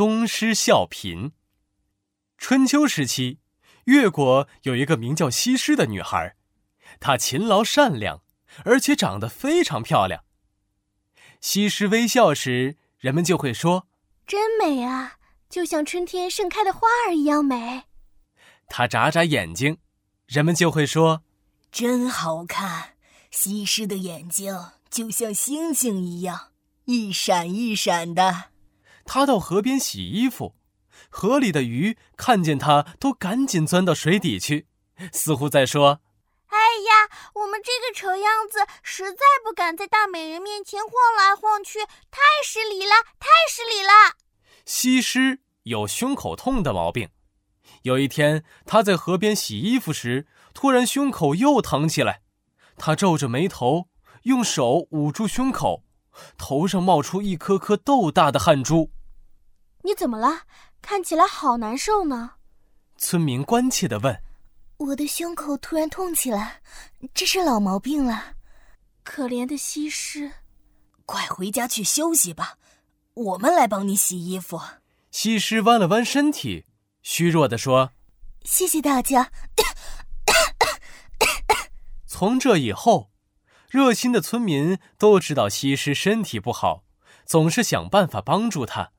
东施效颦。春秋时期，越国有一个名叫西施的女孩，她勤劳善良，而且长得非常漂亮。西施微笑时，人们就会说：“真美啊，就像春天盛开的花儿一样美。”她眨眨眼睛，人们就会说：“真好看，西施的眼睛就像星星一样，一闪一闪的。”她到河边洗衣服，河里的鱼看见他都赶紧钻到水底去，似乎在说。哎呀，我们这个丑样子实在不敢在大美人面前晃来晃去，太失礼了，太失礼了。西施有胸口痛的毛病，有一天她在河边洗衣服时，突然胸口又疼起来，她皱着眉头，用手捂住胸口，头上冒出一颗颗豆大的汗珠。你怎么了？看起来好难受呢。村民关切地问。我的胸口突然痛起来，这是老毛病了。可怜的西施，快回家去休息吧，我们来帮你洗衣服。西施弯了弯身体，虚弱地说：“谢谢大家。”从这以后，热心的村民都知道西施身体不好，总是想办法帮助她。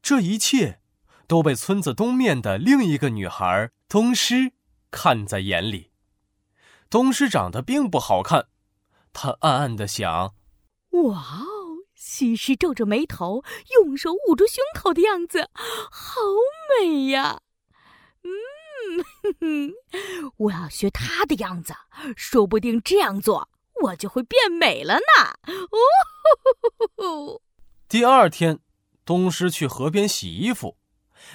这一切都被村子东面的另一个女孩东施。看在眼里，东施长得并不好看，她暗暗的想：“哇哦，西施皱着眉头，用手捂住胸口的样子，好美呀！嗯，哼哼，我要学她的样子，说不定这样做我就会变美了呢。”哦，第二天，东施去河边洗衣服，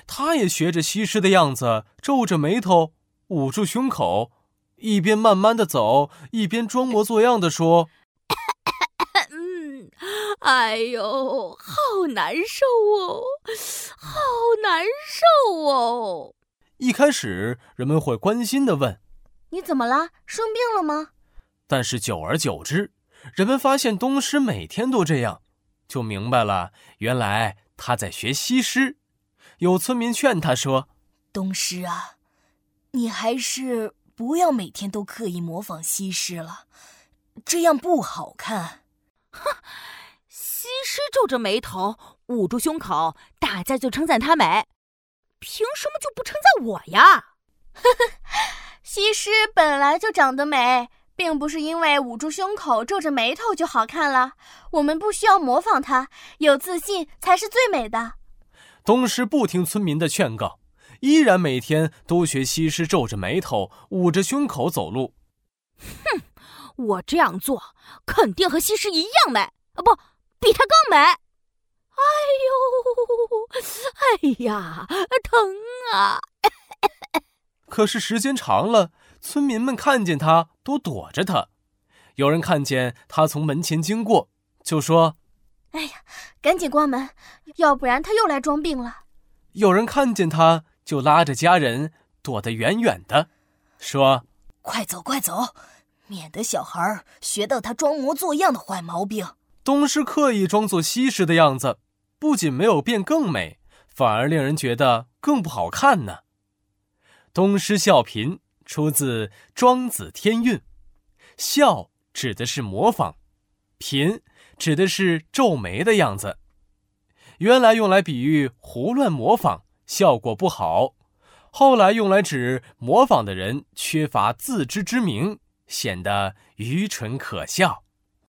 他也学着西施的样子，皱着眉头。捂住胸口，一边慢慢的走，一边装模作样的说：“嗯，哎呦，好难受哦，好难受哦。”一开始，人们会关心的问：“你怎么了？生病了吗？”但是久而久之，人们发现东施每天都这样，就明白了，原来他在学西施。有村民劝他说：“东施啊。”你还是不要每天都刻意模仿西施了，这样不好看。哼，西施皱着眉头，捂住胸口，大家就称赞她美，凭什么就不称赞我呀？呵呵，西施本来就长得美，并不是因为捂住胸口、皱着眉头就好看了。我们不需要模仿她，有自信才是最美的。东施不听村民的劝告。依然每天都学西施皱着眉头、捂着胸口走路。哼，我这样做肯定和西施一样美，啊不，比她更美。哎呦，哎呀，疼啊！可是时间长了，村民们看见他都躲着他。有人看见他从门前经过，就说：“哎呀，赶紧关门，要不然他又来装病了。”有人看见他。就拉着家人躲得远远的，说：“快走，快走，免得小孩学到他装模作样的坏毛病。”东施刻意装作西施的样子，不仅没有变更美，反而令人觉得更不好看呢。东施效颦出自《庄子·天运》，笑指的是模仿，颦指的是皱眉的样子，原来用来比喻胡乱模仿。效果不好，后来用来指模仿的人缺乏自知之明，显得愚蠢可笑。